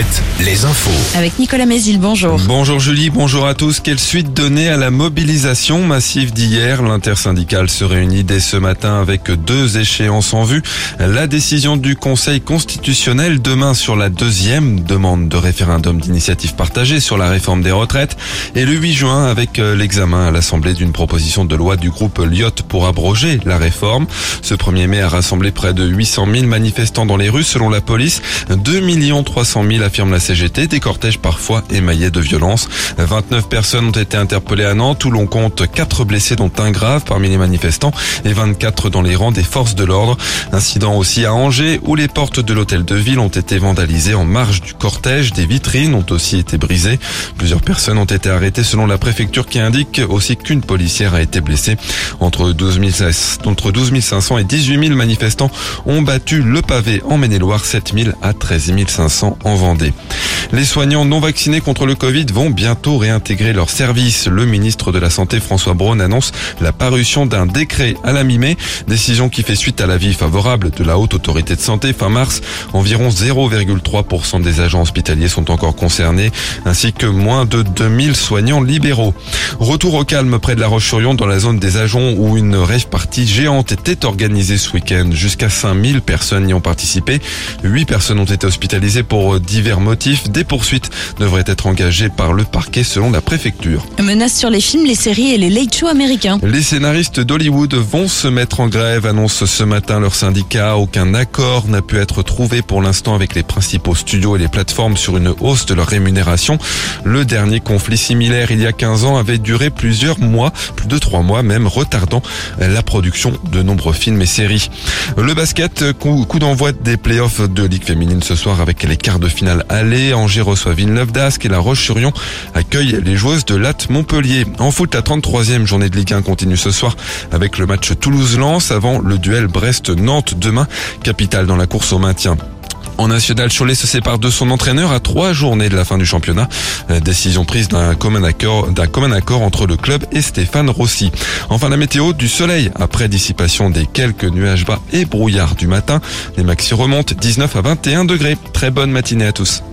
planète les infos. Avec Nicolas Mézil, bonjour. Bonjour Julie, bonjour à tous. Quelle suite donner à la mobilisation massive d'hier L'intersyndicale se réunit dès ce matin avec deux échéances en vue. La décision du Conseil constitutionnel demain sur la deuxième demande de référendum d'initiative partagée sur la réforme des retraites et le 8 juin avec euh, l'examen à l'Assemblée d'une proposition de loi du groupe Lyot pour abroger la réforme. Ce 1er mai a rassemblé près de 800 000 manifestants dans les rues selon la police. 2 300 000 affirme la CGT, des cortèges parfois émaillés de violence. 29 personnes ont été interpellées à Nantes où l'on compte 4 blessés dont un grave parmi les manifestants et 24 dans les rangs des forces de l'ordre. Incident aussi à Angers où les portes de l'hôtel de ville ont été vandalisées en marge du cortège. Des vitrines ont aussi été brisées. Plusieurs personnes ont été arrêtées selon la préfecture qui indique aussi qu'une policière a été blessée. Entre 12, entre 12 500 et 18 000 manifestants ont battu le pavé en Maine-et-Loire, 7 000 à 13 500 en Vendée. Les soignants non vaccinés contre le Covid vont bientôt réintégrer leur service. Le ministre de la Santé François Braun annonce la parution d'un décret à la mi-mai, décision qui fait suite à l'avis favorable de la haute autorité de santé fin mars. Environ 0,3% des agents hospitaliers sont encore concernés, ainsi que moins de 2000 soignants libéraux. Retour au calme près de la Roche-sur-Yon dans la zone des agents où une rêve partie géante était organisée ce week-end. Jusqu'à 5000 personnes y ont participé. 8 personnes ont été hospitalisées pour divers motifs. Poursuites devraient être engagées par le parquet selon la préfecture. Menace sur les films, les séries et les late shows américains. Les scénaristes d'Hollywood vont se mettre en grève, annonce ce matin leur syndicat. Aucun accord n'a pu être trouvé pour l'instant avec les principaux studios et les plateformes sur une hausse de leur rémunération. Le dernier conflit similaire il y a 15 ans avait duré plusieurs mois, plus de trois mois même, retardant la production de nombreux films et séries. Le basket, coup, coup d'envoi des playoffs de Ligue féminine ce soir avec les quarts de finale aller. Angers reçoit Villeneuve d'Ascq et la Roche-sur-Yon accueille les joueuses de Latte Montpellier. En foot, la 33e journée de Ligue 1 continue ce soir avec le match Toulouse-Lens avant le duel Brest-Nantes demain, capitale dans la course au maintien. En national, Cholet se sépare de son entraîneur à trois journées de la fin du championnat. Décision prise d'un commun accord, commun entre le club et Stéphane Rossi. Enfin, la météo du soleil après dissipation des quelques nuages bas et brouillards du matin. Les maxi remontent 19 à 21 degrés. Très bonne matinée à tous.